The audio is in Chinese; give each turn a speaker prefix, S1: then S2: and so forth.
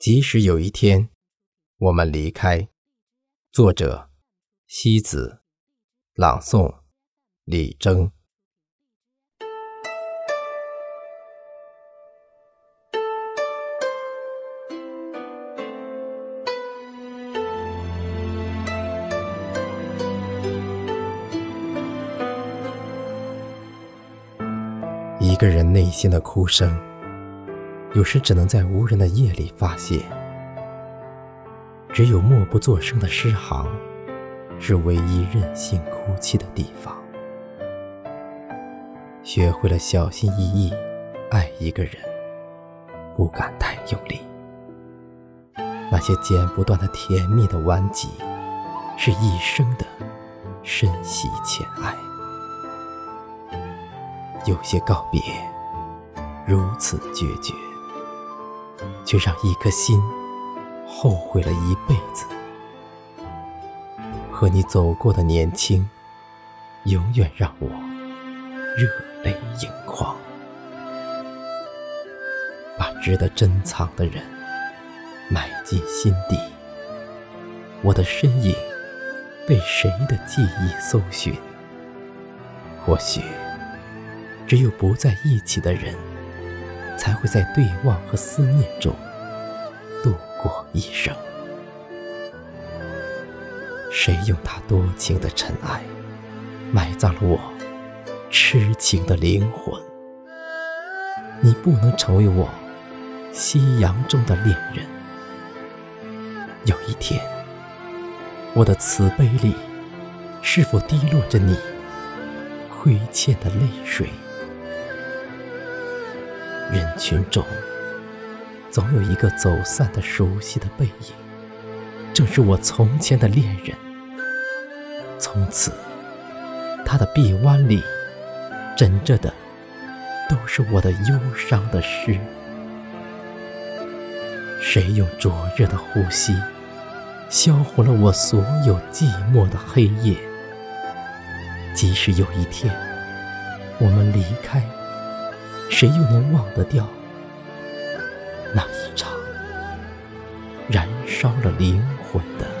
S1: 即使有一天我们离开，作者：西子，朗诵：李征。一个人内心的哭声。有时只能在无人的夜里发泄，只有默不作声的诗行，是唯一任性哭泣的地方。学会了小心翼翼爱一个人，不敢太用力。那些剪不断的甜蜜的顽疾，是一生的深喜浅爱。有些告别，如此决绝。却让一颗心后悔了一辈子。和你走过的年轻，永远让我热泪盈眶。把值得珍藏的人埋进心底，我的身影被谁的记忆搜寻？或许，只有不在一起的人。才会在对望和思念中度过一生。谁用他多情的尘埃埋葬了我痴情的灵魂？你不能成为我夕阳中的恋人。有一天，我的慈悲里是否滴落着你亏欠的泪水？人群中，总有一个走散的熟悉的背影，正是我从前的恋人。从此，他的臂弯里枕着的都是我的忧伤的诗。谁用灼热的呼吸销毁了我所有寂寞的黑夜？即使有一天我们离开。谁又能忘得掉那一场燃烧了灵魂的？